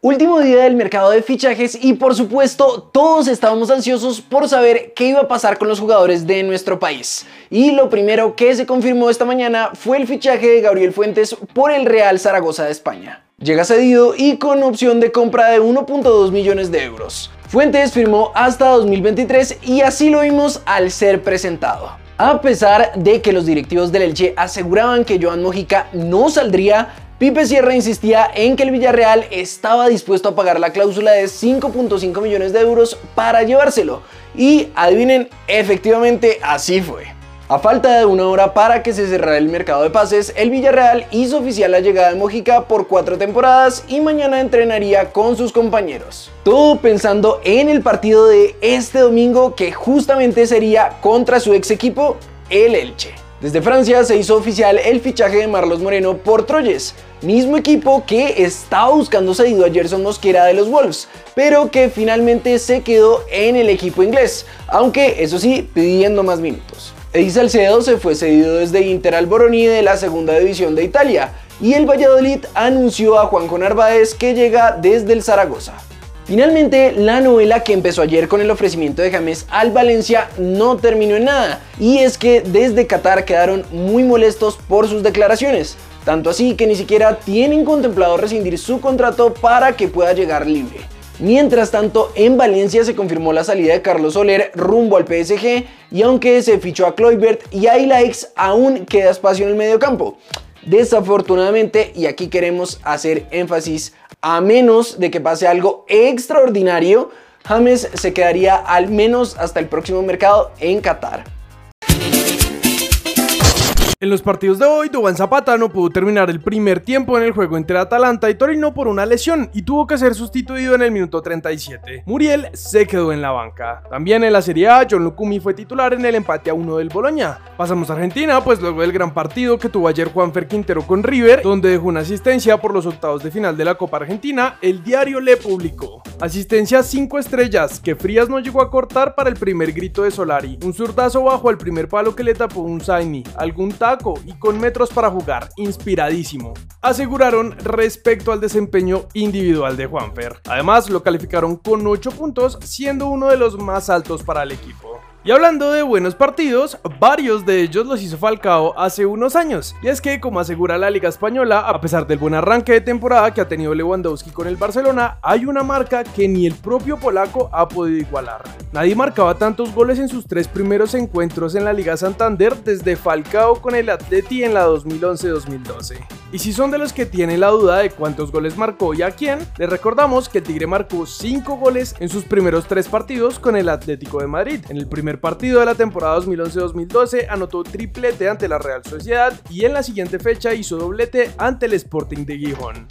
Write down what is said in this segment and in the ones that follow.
Último día del mercado de fichajes y por supuesto todos estábamos ansiosos por saber qué iba a pasar con los jugadores de nuestro país. Y lo primero que se confirmó esta mañana fue el fichaje de Gabriel Fuentes por el Real Zaragoza de España. Llega cedido y con opción de compra de 1.2 millones de euros. Fuentes firmó hasta 2023 y así lo vimos al ser presentado. A pesar de que los directivos del Elche aseguraban que Joan Mojica no saldría, Pipe Sierra insistía en que el Villarreal estaba dispuesto a pagar la cláusula de 5.5 millones de euros para llevárselo. Y adivinen, efectivamente así fue. A falta de una hora para que se cerrara el mercado de pases, el Villarreal hizo oficial la llegada de Mojica por cuatro temporadas y mañana entrenaría con sus compañeros. Todo pensando en el partido de este domingo que justamente sería contra su ex equipo, el Elche. Desde Francia se hizo oficial el fichaje de Marlos Moreno por Troyes, mismo equipo que estaba buscando cedido a Gerson Mosquera de los Wolves, pero que finalmente se quedó en el equipo inglés, aunque eso sí, pidiendo más minutos. Eddie Salcedo se fue cedido desde Inter al Boroni de la segunda división de Italia, y el Valladolid anunció a Juanjo Narváez que llega desde el Zaragoza. Finalmente, la novela que empezó ayer con el ofrecimiento de James al Valencia no terminó en nada, y es que desde Qatar quedaron muy molestos por sus declaraciones, tanto así que ni siquiera tienen contemplado rescindir su contrato para que pueda llegar libre. Mientras tanto, en Valencia se confirmó la salida de Carlos Soler rumbo al PSG y aunque se fichó a Kloibert y a Ilaix, aún queda espacio en el medio campo. Desafortunadamente, y aquí queremos hacer énfasis, a menos de que pase algo extraordinario, James se quedaría al menos hasta el próximo mercado en Qatar. En los partidos de hoy, Duván Zapata no pudo terminar el primer tiempo en el juego entre Atalanta y Torino por una lesión y tuvo que ser sustituido en el minuto 37. Muriel se quedó en la banca. También en la Serie A, John Lukumi fue titular en el empate a uno del Boloña. Pasamos a Argentina, pues luego del gran partido que tuvo ayer Juanfer Quintero con River, donde dejó una asistencia por los octavos de final de la Copa Argentina, el diario le publicó. Asistencia 5 estrellas, que Frías no llegó a cortar para el primer grito de Solari. Un zurdazo bajo al primer palo que le tapó un Zaini, algún y con metros para jugar, inspiradísimo. Aseguraron respecto al desempeño individual de Juanfer. Además, lo calificaron con 8 puntos, siendo uno de los más altos para el equipo. Y hablando de buenos partidos, varios de ellos los hizo Falcao hace unos años. Y es que, como asegura la Liga Española, a pesar del buen arranque de temporada que ha tenido Lewandowski con el Barcelona, hay una marca que ni el propio polaco ha podido igualar. Nadie marcaba tantos goles en sus tres primeros encuentros en la Liga Santander desde Falcao con el Atleti en la 2011-2012. Y si son de los que tienen la duda de cuántos goles marcó y a quién, les recordamos que el Tigre marcó 5 goles en sus primeros tres partidos con el Atlético de Madrid. En el primer partido de la temporada 2011-2012 anotó triplete ante la Real Sociedad y en la siguiente fecha hizo doblete ante el Sporting de Gijón.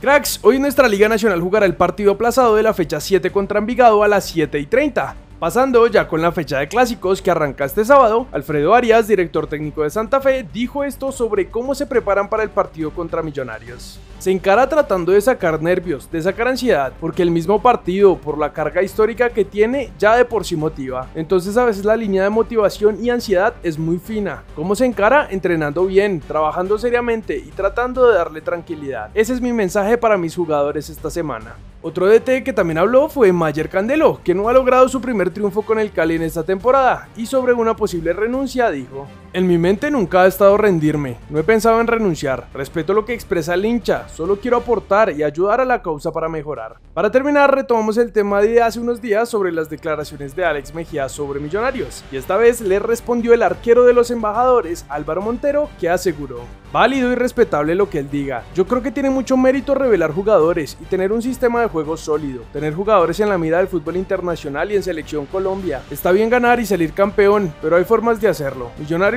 Cracks, hoy nuestra Liga Nacional jugará el partido aplazado de la fecha 7 contra Envigado a las 7 y 30. Pasando ya con la fecha de clásicos que arranca este sábado, Alfredo Arias, director técnico de Santa Fe, dijo esto sobre cómo se preparan para el partido contra Millonarios. Se encara tratando de sacar nervios, de sacar ansiedad, porque el mismo partido, por la carga histórica que tiene, ya de por sí motiva. Entonces a veces la línea de motivación y ansiedad es muy fina. ¿Cómo se encara? Entrenando bien, trabajando seriamente y tratando de darle tranquilidad. Ese es mi mensaje para mis jugadores esta semana. Otro DT que también habló fue Mayer Candelo, que no ha logrado su primer triunfo con el Cali en esta temporada, y sobre una posible renuncia dijo, en mi mente nunca ha estado rendirme, no he pensado en renunciar, respeto lo que expresa el hincha, solo quiero aportar y ayudar a la causa para mejorar. Para terminar, retomamos el tema de hace unos días sobre las declaraciones de Alex Mejía sobre Millonarios, y esta vez le respondió el arquero de los embajadores, Álvaro Montero, que aseguró, válido y respetable lo que él diga, yo creo que tiene mucho mérito revelar jugadores y tener un sistema de juego sólido, tener jugadores en la mira del fútbol internacional y en selección Colombia. Está bien ganar y salir campeón, pero hay formas de hacerlo.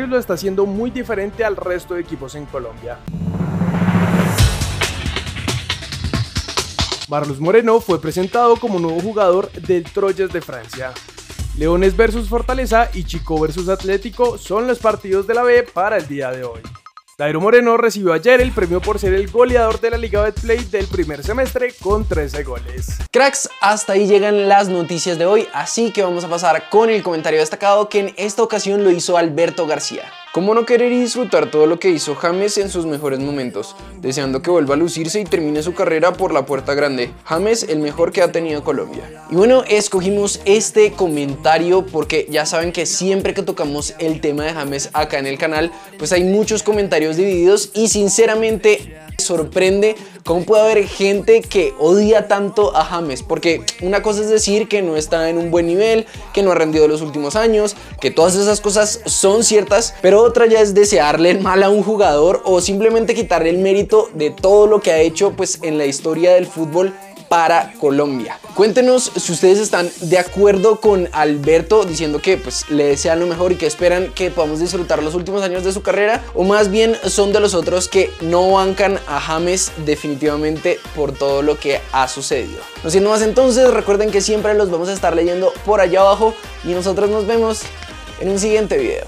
Lo está haciendo muy diferente al resto de equipos en Colombia. Marlos Moreno fue presentado como nuevo jugador del Troyes de Francia. Leones versus Fortaleza y Chico versus Atlético son los partidos de la B para el día de hoy. Dairo Moreno recibió ayer el premio por ser el goleador de la Liga Betplay del primer semestre con 13 goles. Cracks, hasta ahí llegan las noticias de hoy, así que vamos a pasar con el comentario destacado que en esta ocasión lo hizo Alberto García. ¿Cómo no querer y disfrutar todo lo que hizo James en sus mejores momentos? Deseando que vuelva a lucirse y termine su carrera por la puerta grande. James, el mejor que ha tenido Colombia. Y bueno, escogimos este comentario porque ya saben que siempre que tocamos el tema de James acá en el canal, pues hay muchos comentarios divididos y sinceramente sorprende cómo puede haber gente que odia tanto a James, porque una cosa es decir que no está en un buen nivel, que no ha rendido los últimos años, que todas esas cosas son ciertas, pero otra ya es desearle el mal a un jugador o simplemente quitarle el mérito de todo lo que ha hecho pues en la historia del fútbol para Colombia. Cuéntenos si ustedes están de acuerdo con Alberto diciendo que pues le desean lo mejor y que esperan que podamos disfrutar los últimos años de su carrera o más bien son de los otros que no bancan a James definitivamente por todo lo que ha sucedido. No siendo más entonces, recuerden que siempre los vamos a estar leyendo por allá abajo y nosotros nos vemos en un siguiente video.